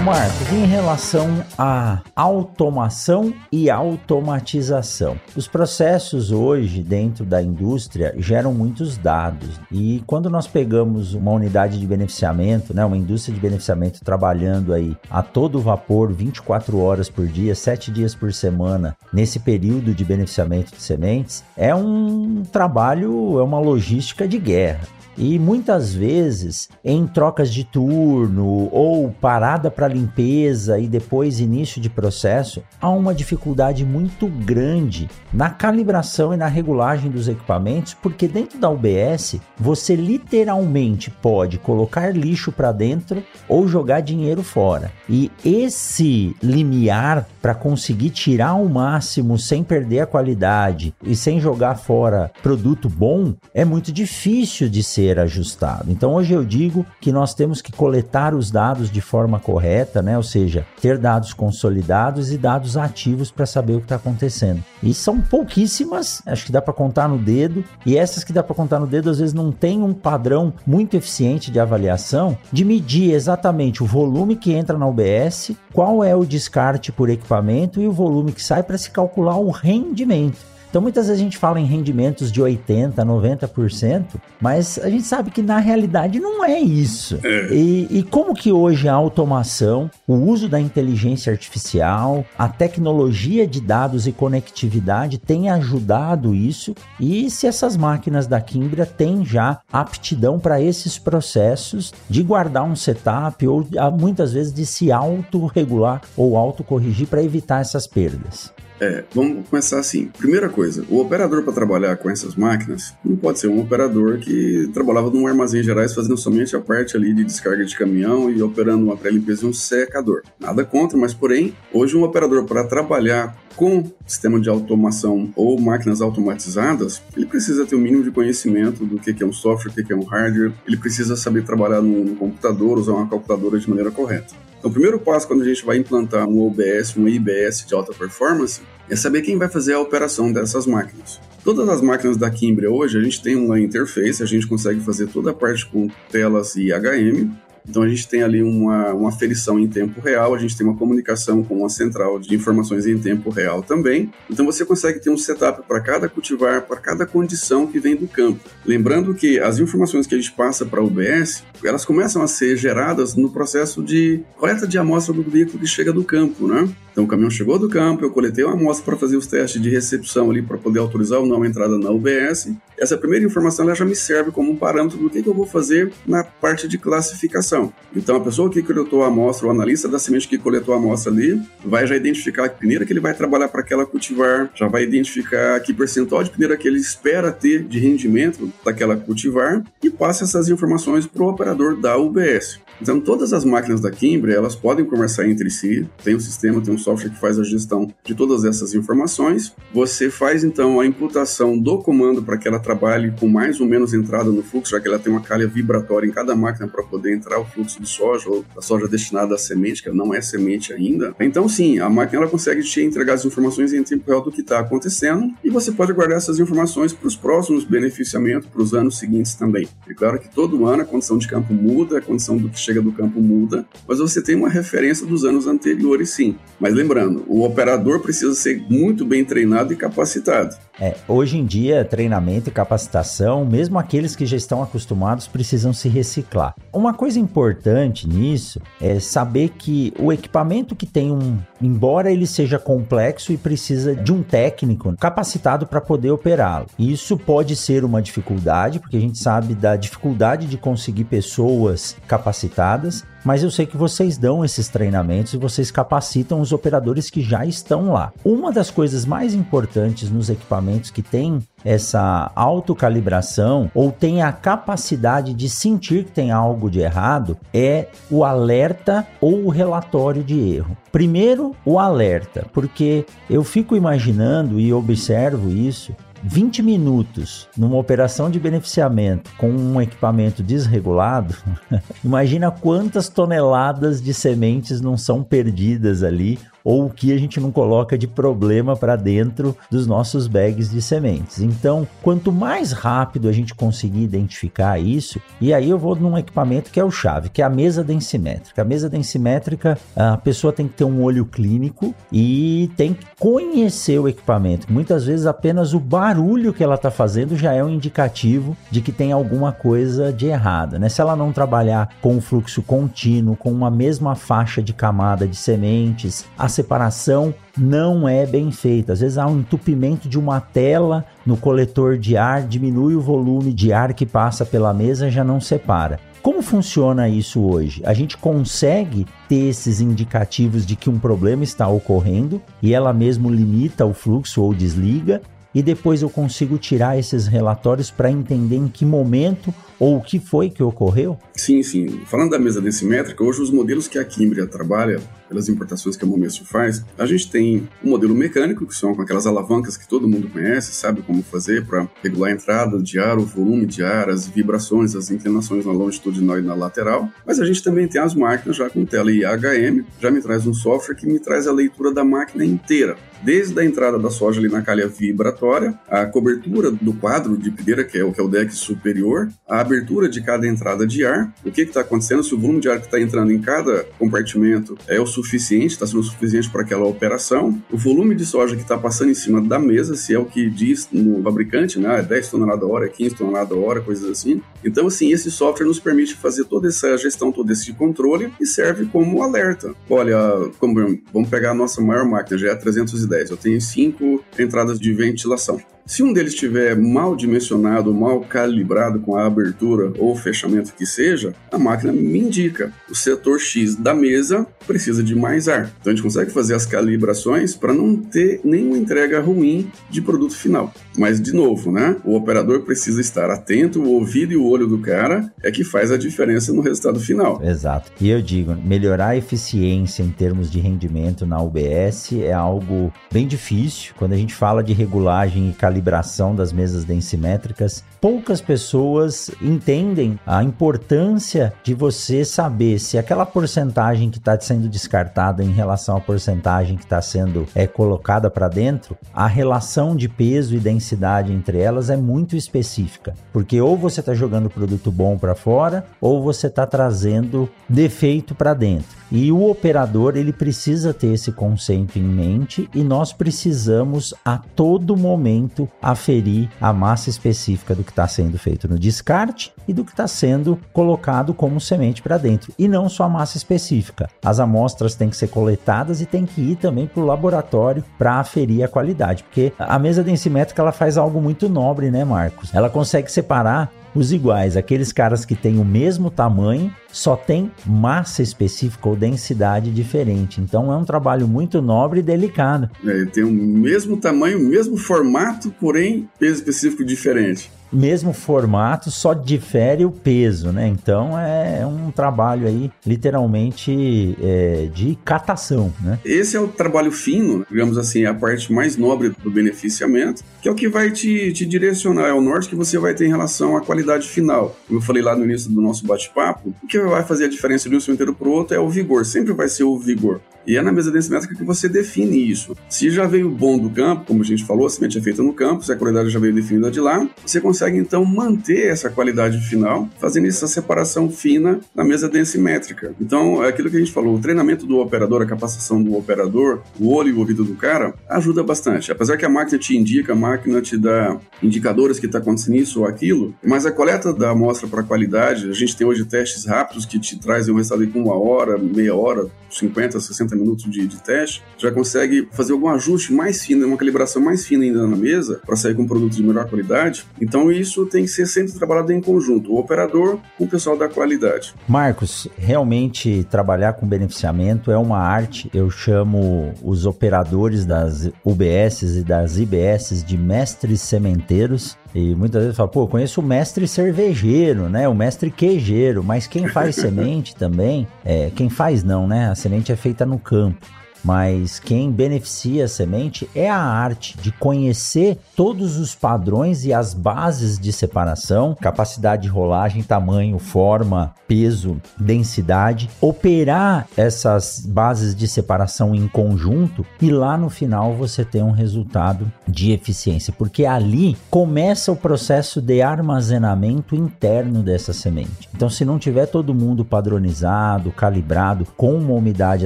Marcos, em relação à automação e automatização, os processos hoje dentro da indústria geram muitos dados e quando nós pegamos uma unidade de beneficiamento, né, uma indústria de beneficiamento trabalhando aí a todo vapor, 24 horas por dia, 7 dias por semana, nesse período de beneficiamento de sementes, é um trabalho, é uma logística de guerra. E muitas vezes, em trocas de turno ou parada para limpeza e depois início de processo, há uma dificuldade muito grande na calibração e na regulagem dos equipamentos, porque dentro da UBS você literalmente pode colocar lixo para dentro ou jogar dinheiro fora. E esse limiar para conseguir tirar o máximo sem perder a qualidade e sem jogar fora produto bom é muito difícil de ser ajustado. Então hoje eu digo que nós temos que coletar os dados de forma correta, né? Ou seja, ter dados consolidados e dados ativos para saber o que está acontecendo. E são pouquíssimas, acho que dá para contar no dedo, e essas que dá para contar no dedo às vezes não tem um padrão muito eficiente de avaliação de medir exatamente o volume que entra na UBS, qual é o descarte por equipamento e o volume que sai para se calcular o rendimento. Então muitas vezes a gente fala em rendimentos de 80%, 90%, mas a gente sabe que na realidade não é isso. É. E, e como que hoje a automação, o uso da inteligência artificial, a tecnologia de dados e conectividade tem ajudado isso e se essas máquinas da Kimbra têm já aptidão para esses processos de guardar um setup ou muitas vezes de se autorregular ou autocorrigir para evitar essas perdas. É, vamos começar assim. Primeira coisa, o operador para trabalhar com essas máquinas não pode ser um operador que trabalhava num armazém gerais fazendo somente a parte ali de descarga de caminhão e operando uma pré-limpeza e um secador. Nada contra, mas porém, hoje um operador para trabalhar com sistema de automação ou máquinas automatizadas, ele precisa ter o um mínimo de conhecimento do que é um software, o que é um hardware, ele precisa saber trabalhar no, computador, usar uma calculadora de maneira correta. Então, o primeiro passo quando a gente vai implantar um OBS, um IBS de alta performance, é saber quem vai fazer a operação dessas máquinas. Todas as máquinas da Kimbria hoje, a gente tem uma interface, a gente consegue fazer toda a parte com telas e HM, então a gente tem ali uma, uma aferição em tempo real, a gente tem uma comunicação com uma central de informações em tempo real também. Então você consegue ter um setup para cada cultivar, para cada condição que vem do campo. Lembrando que as informações que a gente passa para o UBS, elas começam a ser geradas no processo de coleta de amostra do veículo que chega do campo, né? Então o caminhão chegou do campo, eu coletei uma amostra para fazer os testes de recepção ali para poder autorizar ou não a entrada na UBS. Essa primeira informação ela já me serve como um parâmetro do que, que eu vou fazer na parte de classificação. Então a pessoa que coletou a amostra, o analista da semente que coletou a amostra ali, vai já identificar a peneira que ele vai trabalhar para aquela cultivar, já vai identificar que percentual de peneira que ele espera ter de rendimento daquela cultivar e passa essas informações para o operador da UBS. Então, todas as máquinas da Kimbre, elas podem conversar entre si, tem um sistema, tem um software que faz a gestão de todas essas informações. Você faz, então, a imputação do comando para que ela trabalhe com mais ou menos entrada no fluxo, já que ela tem uma calha vibratória em cada máquina para poder entrar o fluxo de soja ou a soja destinada à semente, que não é semente ainda. Então, sim, a máquina ela consegue te entregar as informações em tempo real do que está acontecendo e você pode guardar essas informações para os próximos beneficiamentos, para os anos seguintes também. É claro que todo ano a condição de campo muda, a condição do que chega do campo muda, mas você tem uma referência dos anos anteriores sim. Mas lembrando, o operador precisa ser muito bem treinado e capacitado. É, hoje em dia, treinamento e capacitação, mesmo aqueles que já estão acostumados, precisam se reciclar. Uma coisa importante nisso é saber que o equipamento que tem um, embora ele seja complexo e precisa de um técnico capacitado para poder operá-lo. Isso pode ser uma dificuldade, porque a gente sabe da dificuldade de conseguir pessoas capacitadas, mas eu sei que vocês dão esses treinamentos e vocês capacitam os operadores que já estão lá. Uma das coisas mais importantes nos equipamentos que tem essa autocalibração ou tem a capacidade de sentir que tem algo de errado é o alerta ou o relatório de erro. Primeiro, o alerta, porque eu fico imaginando e observo isso 20 minutos numa operação de beneficiamento com um equipamento desregulado, imagina quantas toneladas de sementes não são perdidas ali ou o que a gente não coloca de problema para dentro dos nossos bags de sementes. Então, quanto mais rápido a gente conseguir identificar isso, e aí eu vou num equipamento que é o chave, que é a mesa densimétrica. A mesa densimétrica, a pessoa tem que ter um olho clínico e tem que conhecer o equipamento. Muitas vezes apenas o barulho que ela está fazendo já é um indicativo de que tem alguma coisa de errado, né? Se ela não trabalhar com um fluxo contínuo, com uma mesma faixa de camada de sementes, a separação não é bem feita. Às vezes há um entupimento de uma tela no coletor de ar, diminui o volume de ar que passa pela mesa, já não separa. Como funciona isso hoje? A gente consegue ter esses indicativos de que um problema está ocorrendo e ela mesmo limita o fluxo ou desliga, e depois eu consigo tirar esses relatórios para entender em que momento ou o que foi que ocorreu? Sim, sim. Falando da mesa densimétrica, hoje os modelos que a Kimbria trabalha, pelas importações que a Momesso faz, a gente tem um modelo mecânico, que são com aquelas alavancas que todo mundo conhece, sabe como fazer para regular a entrada de ar, o volume de ar, as vibrações, as inclinações na longitudinal e na lateral. Mas a gente também tem as máquinas já com tela IHM, já me traz um software que me traz a leitura da máquina inteira desde a entrada da soja ali na calha vibratória, a cobertura do quadro de pideira, que é o, que é o deck superior, a abertura de cada entrada de ar, o que está acontecendo, se o volume de ar que está entrando em cada compartimento é o suficiente, está sendo o suficiente para aquela operação, o volume de soja que está passando em cima da mesa, se é o que diz no fabricante, né, é 10 toneladas hora, é 15 toneladas a hora, coisas assim. Então, assim, esse software nos permite fazer toda essa gestão, todo esse controle e serve como alerta. Olha, como, vamos pegar a nossa maior máquina, já é a 310, eu tenho cinco entradas de ventilação. Se um deles estiver mal dimensionado, mal calibrado com a abertura ou fechamento que seja, a máquina me indica o setor X da mesa precisa de mais ar. Então a gente consegue fazer as calibrações para não ter nenhuma entrega ruim de produto final. Mas de novo, né? O operador precisa estar atento, o ouvido e o olho do cara é que faz a diferença no resultado final. Exato. E eu digo, melhorar a eficiência em termos de rendimento na UBS é algo bem difícil. Quando a gente fala de regulagem e calibração calibração das mesas densimétricas, poucas pessoas entendem a importância de você saber se aquela porcentagem que está sendo descartada em relação à porcentagem que está sendo é, colocada para dentro, a relação de peso e densidade entre elas é muito específica, porque ou você está jogando produto bom para fora ou você está trazendo defeito para dentro. E o operador ele precisa ter esse conceito em mente e nós precisamos a todo momento aferir a massa específica do que está sendo feito no descarte e do que está sendo colocado como semente para dentro. E não só a massa específica. As amostras têm que ser coletadas e tem que ir também para o laboratório para aferir a qualidade. Porque a mesa densimétrica ela faz algo muito nobre, né, Marcos? Ela consegue separar os iguais, aqueles caras que têm o mesmo tamanho, só tem massa específica ou densidade diferente. Então é um trabalho muito nobre e delicado. É, tem o mesmo tamanho, o mesmo formato, porém peso específico diferente mesmo formato, só difere o peso, né? Então é um trabalho aí, literalmente, é, de catação, né? Esse é o trabalho fino, digamos assim, a parte mais nobre do beneficiamento, que é o que vai te, te direcionar, é o norte que você vai ter em relação à qualidade final. Como eu falei lá no início do nosso bate-papo, o que vai fazer a diferença de um sementeiro para o outro é o vigor, sempre vai ser o vigor. E é na mesa densimétrica que você define isso. Se já veio bom do campo, como a gente falou, a semente é feita no campo, se a qualidade já veio definida de lá, você consegue então manter essa qualidade final, fazendo essa separação fina na mesa densimétrica. Então, é aquilo que a gente falou, o treinamento do operador, a capacitação do operador, o olho e o ouvido do cara, ajuda bastante. Apesar que a máquina te indica, a máquina te dá indicadores que está acontecendo isso ou aquilo, mas a coleta da amostra para qualidade, a gente tem hoje testes rápidos que te trazem um resultado com uma hora, meia hora, 50, 60 minutos de, de teste, já consegue fazer algum ajuste mais fino, uma calibração mais fina ainda na mesa, para sair com um produto de melhor qualidade. Então isso tem que ser sempre trabalhado em conjunto, o operador com o pessoal da qualidade. Marcos, realmente trabalhar com beneficiamento é uma arte. Eu chamo os operadores das UBS e das IBS de mestres sementeiros. E muitas vezes fala, pô, conheço o mestre cervejeiro, né? O mestre queijeiro, mas quem faz semente também, é, quem faz não, né? A semente é feita no campo mas quem beneficia a semente é a arte de conhecer todos os padrões e as bases de separação, capacidade de rolagem, tamanho, forma, peso, densidade, operar essas bases de separação em conjunto e lá no final você tem um resultado de eficiência, porque ali começa o processo de armazenamento interno dessa semente. Então, se não tiver todo mundo padronizado, calibrado, com uma umidade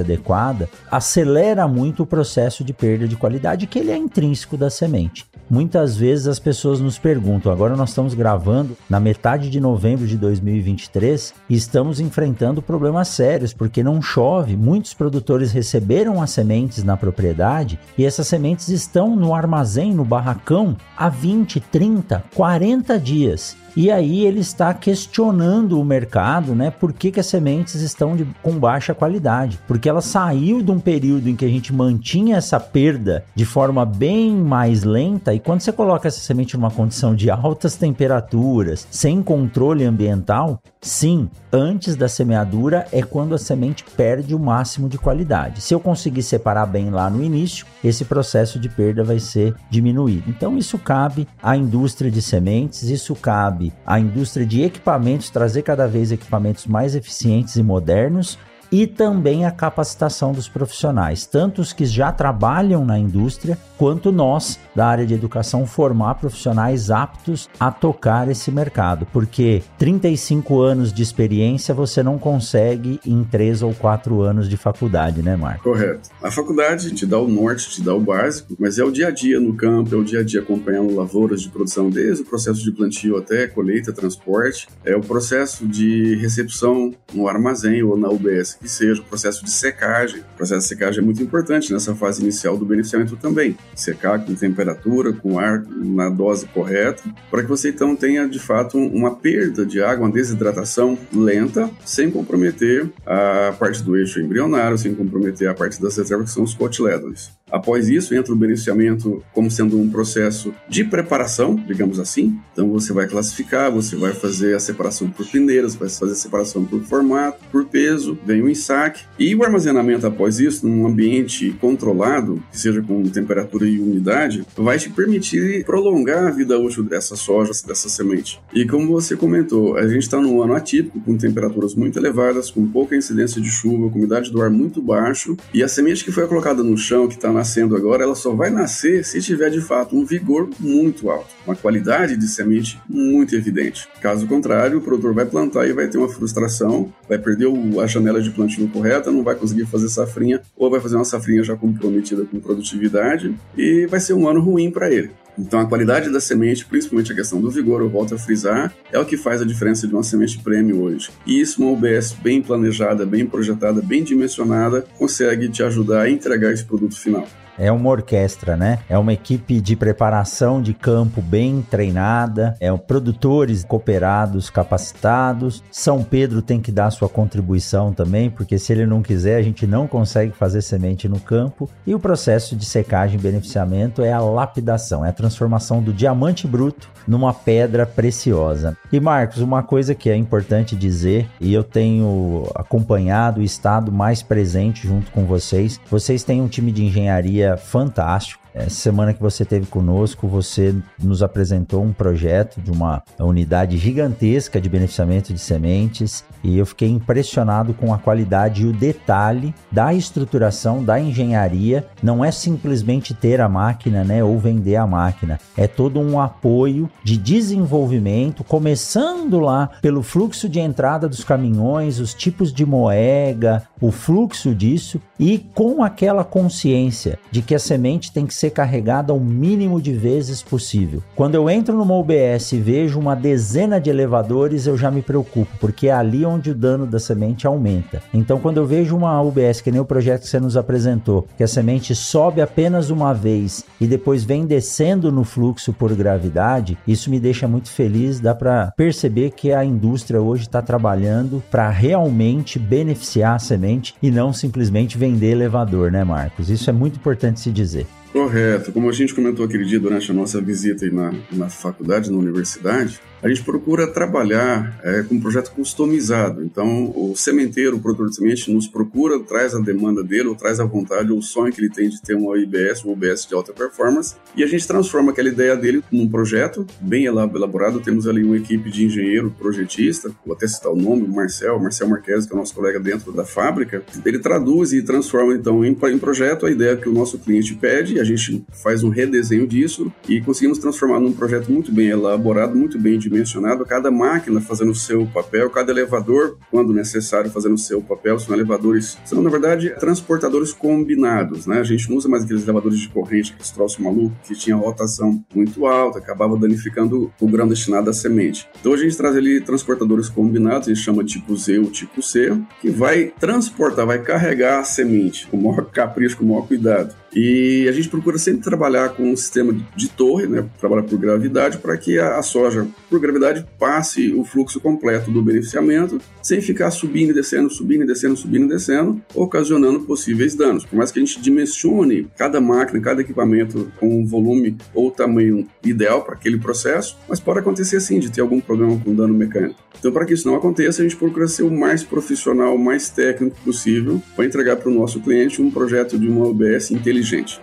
adequada, acelera acelera muito o processo de perda de qualidade, que ele é intrínseco da semente. Muitas vezes as pessoas nos perguntam, agora nós estamos gravando na metade de novembro de 2023 e estamos enfrentando problemas sérios porque não chove. Muitos produtores receberam as sementes na propriedade e essas sementes estão no armazém, no barracão, há 20, 30, 40 dias. E aí ele está questionando o mercado, né? Por que, que as sementes estão de, com baixa qualidade? Porque ela saiu de um período em que a gente mantinha essa perda de forma bem mais lenta, e quando você coloca essa semente numa condição de altas temperaturas, sem controle ambiental, sim, antes da semeadura é quando a semente perde o máximo de qualidade. Se eu conseguir separar bem lá no início, esse processo de perda vai ser diminuído. Então isso cabe à indústria de sementes, isso cabe à indústria de equipamentos trazer cada vez equipamentos mais eficientes e modernos e também a capacitação dos profissionais, tanto os que já trabalham na indústria, quanto nós da área de educação formar profissionais aptos a tocar esse mercado, porque 35 anos de experiência você não consegue em 3 ou 4 anos de faculdade, né, Marco? Correto. A faculdade te dá o norte, te dá o básico, mas é o dia a dia no campo, é o dia a dia acompanhando lavouras de produção, desde o processo de plantio até colheita, transporte, é o processo de recepção no armazém ou na UBS que seja, o processo de secagem. O processo de secagem é muito importante nessa fase inicial do beneficiamento também. Secar com temperatura, com ar na dose correta, para que você então tenha de fato uma perda de água, uma desidratação lenta, sem comprometer a parte do eixo embrionário, sem comprometer a parte das reservas que são os cotilédones. Após isso, entra o beneficiamento como sendo um processo de preparação, digamos assim. Então, você vai classificar, você vai fazer a separação por peneiras, vai fazer a separação por formato, por peso, vem o ensaque. E o armazenamento após isso, num ambiente controlado, que seja com temperatura e umidade, vai te permitir prolongar a vida útil dessa soja, dessa semente. E como você comentou, a gente está num ano atípico, com temperaturas muito elevadas, com pouca incidência de chuva, com umidade do ar muito baixo, e a semente que foi colocada no chão, que está na nascendo agora, ela só vai nascer se tiver de fato um vigor muito alto, uma qualidade de semente muito evidente. Caso contrário, o produtor vai plantar e vai ter uma frustração, vai perder a janela de plantio correta, não vai conseguir fazer safrinha ou vai fazer uma safrinha já comprometida com produtividade e vai ser um ano ruim para ele. Então a qualidade da semente, principalmente a questão do vigor, eu volto a frisar, é o que faz a diferença de uma semente prêmio hoje. E isso, uma UBS bem planejada, bem projetada, bem dimensionada, consegue te ajudar a entregar esse produto final é uma orquestra, né? É uma equipe de preparação de campo bem treinada, é produtores cooperados, capacitados. São Pedro tem que dar sua contribuição também, porque se ele não quiser, a gente não consegue fazer semente no campo. E o processo de secagem e beneficiamento é a lapidação, é a transformação do diamante bruto numa pedra preciosa. E Marcos, uma coisa que é importante dizer, e eu tenho acompanhado e estado mais presente junto com vocês, vocês têm um time de engenharia fantástico. Essa semana que você teve conosco, você nos apresentou um projeto de uma unidade gigantesca de beneficiamento de sementes e eu fiquei impressionado com a qualidade e o detalhe da estruturação da engenharia. Não é simplesmente ter a máquina, né, ou vender a máquina. É todo um apoio de desenvolvimento, começando lá pelo fluxo de entrada dos caminhões, os tipos de moega, o fluxo disso e com aquela consciência de que a semente tem que ser carregada o mínimo de vezes possível. Quando eu entro numa UBS e vejo uma dezena de elevadores, eu já me preocupo, porque é ali onde o dano da semente aumenta. Então, quando eu vejo uma UBS, que nem o projeto que você nos apresentou, que a semente sobe apenas uma vez e depois vem descendo no fluxo por gravidade, isso me deixa muito feliz. Dá para perceber que a indústria hoje está trabalhando para realmente beneficiar a semente e não simplesmente vender elevador, né, Marcos? Isso é muito importante se dizer. Correto. Como a gente comentou aquele dia durante a nossa visita na, na faculdade, na universidade, a gente procura trabalhar é, com um projeto customizado. Então, o sementeiro, o produtor de semente, nos procura, traz a demanda dele, ou traz a vontade, ou o sonho que ele tem de ter um IBS, um OBS de alta performance, e a gente transforma aquela ideia dele num projeto bem elaborado. Temos ali uma equipe de engenheiro, projetista, vou até citar o nome, o Marcel, Marcel Marques, que é o nosso colega dentro da fábrica. Ele traduz e transforma, então, em, em projeto a ideia que o nosso cliente pede, a gente faz um redesenho disso e conseguimos transformar num projeto muito bem elaborado, muito bem dimensionado dimensionado, cada máquina fazendo o seu papel, cada elevador, quando necessário, fazendo o seu papel. São elevadores, são na verdade transportadores combinados, né? A gente não usa mais aqueles elevadores de corrente, aqueles troços malucos que tinha rotação muito alta, acabava danificando o grão destinado à semente. Então a gente traz ali transportadores combinados, a gente chama tipo Z ou tipo C, que vai transportar, vai carregar a semente com o maior capricho, com o maior cuidado. E a gente procura sempre trabalhar com um sistema de torre, né, trabalhar por gravidade, para que a, soja, por gravidade, passe o fluxo completo do beneficiamento, sem ficar subindo e descendo, subindo e descendo, subindo e descendo, ocasionando possíveis danos. Por mais que a gente dimensione cada máquina, cada equipamento com um volume ou tamanho ideal para aquele processo, mas pode acontecer sim de ter algum problema com dano mecânico. Então, para que isso não aconteça, a gente procura ser o mais profissional, o mais técnico possível para entregar para o nosso cliente um projeto de uma OBS inteligente.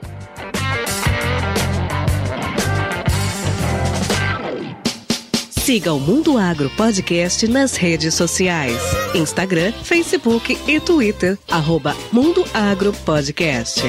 Siga o Mundo Agro Podcast nas redes sociais: Instagram, Facebook e Twitter. Arroba Mundo Agro Podcast.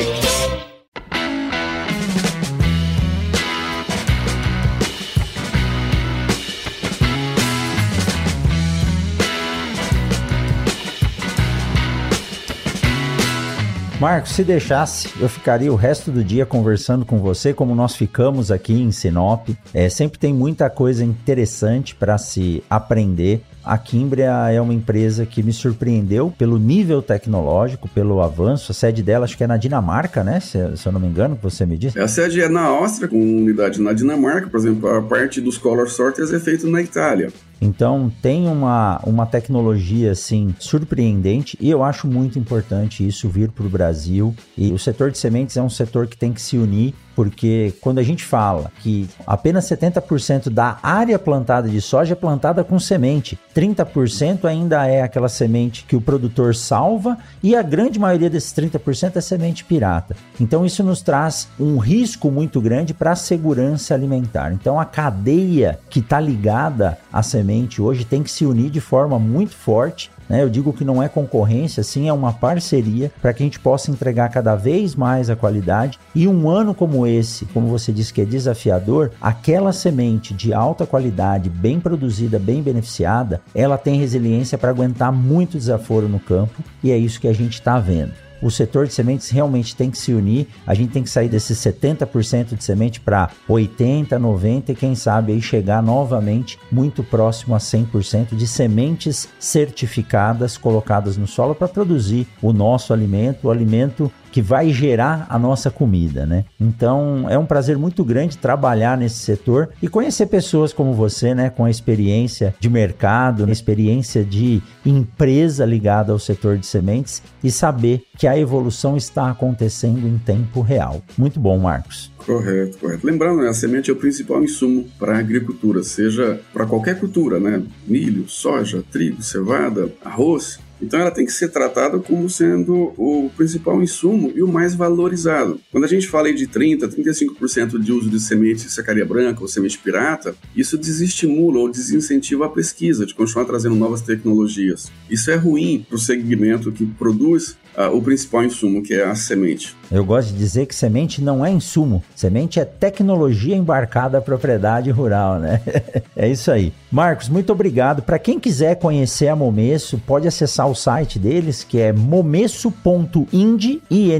Marcos, se deixasse, eu ficaria o resto do dia conversando com você, como nós ficamos aqui em Sinop. É, sempre tem muita coisa interessante para se aprender. A Kimbria é uma empresa que me surpreendeu pelo nível tecnológico, pelo avanço. A sede dela acho que é na Dinamarca, né? Se, se eu não me engano, você me disse. A sede é na Áustria, com unidade na Dinamarca. Por exemplo, a parte dos color sorters é feita na Itália. Então tem uma, uma tecnologia assim surpreendente e eu acho muito importante isso vir para o Brasil. E o setor de sementes é um setor que tem que se unir porque quando a gente fala que apenas 70% da área plantada de soja é plantada com semente, 30% ainda é aquela semente que o produtor salva e a grande maioria desses 30% é semente pirata. Então isso nos traz um risco muito grande para a segurança alimentar. Então a cadeia que está ligada à semente hoje tem que se unir de forma muito forte né? Eu digo que não é concorrência, sim, é uma parceria para que a gente possa entregar cada vez mais a qualidade. E um ano como esse, como você disse que é desafiador, aquela semente de alta qualidade, bem produzida, bem beneficiada, ela tem resiliência para aguentar muito desaforo no campo e é isso que a gente está vendo o setor de sementes realmente tem que se unir. A gente tem que sair desses 70% de semente para 80, 90 e quem sabe aí chegar novamente muito próximo a 100% de sementes certificadas colocadas no solo para produzir o nosso alimento, o alimento que vai gerar a nossa comida, né? Então é um prazer muito grande trabalhar nesse setor e conhecer pessoas como você, né, com a experiência de mercado, experiência de empresa ligada ao setor de sementes e saber que a evolução está acontecendo em tempo real. Muito bom, Marcos. Correto, correto. Lembrando, né, a semente é o principal insumo para a agricultura, seja para qualquer cultura, né? Milho, soja, trigo, cevada, arroz. Então ela tem que ser tratada como sendo o principal insumo e o mais valorizado. Quando a gente fala de 30, 35% de uso de semente sacaria branca ou semente pirata, isso desestimula ou desincentiva a pesquisa de continuar trazendo novas tecnologias. Isso é ruim para o segmento que produz uh, o principal insumo, que é a semente. Eu gosto de dizer que semente não é insumo, semente é tecnologia embarcada à propriedade rural, né? é isso aí. Marcos, muito obrigado. Para quem quiser conhecer a Momesso, pode acessar o site deles, que é momesso.ind, e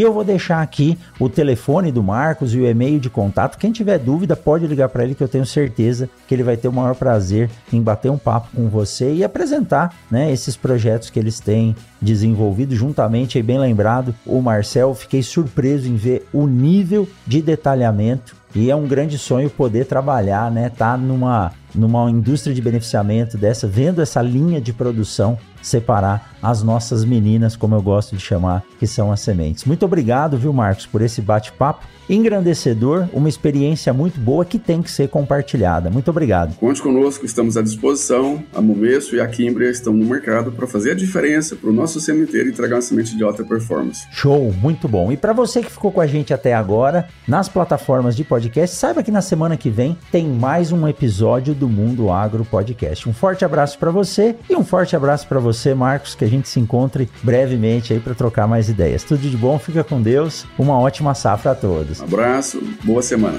eu vou deixar aqui o telefone do Marcos e o e-mail de contato. Quem tiver dúvida, pode ligar para ele que eu tenho certeza que ele vai ter o maior prazer em bater um papo com você e apresentar, né, esses projetos que eles têm desenvolvido juntamente, aí bem lembrado, o Marcel, fiquei surpreso em ver o nível de detalhamento e é um grande sonho poder trabalhar, né, tá numa numa indústria de beneficiamento dessa, vendo essa linha de produção separar as nossas meninas, como eu gosto de chamar, que são as sementes. Muito obrigado, viu, Marcos, por esse bate-papo engrandecedor, uma experiência muito boa que tem que ser compartilhada. Muito obrigado. Conte conosco, estamos à disposição. A Momesso e a Kimbria estão no mercado para fazer a diferença para o nosso sementeiro e entregar uma semente de alta performance. Show, muito bom. E para você que ficou com a gente até agora, nas plataformas de podcast, saiba que na semana que vem tem mais um episódio do Mundo Agro Podcast. Um forte abraço para você e um forte abraço para você, Marcos, que a gente se encontre brevemente aí para trocar mais ideias. Tudo de bom, fica com Deus. Uma ótima safra a todos. Um abraço, boa semana.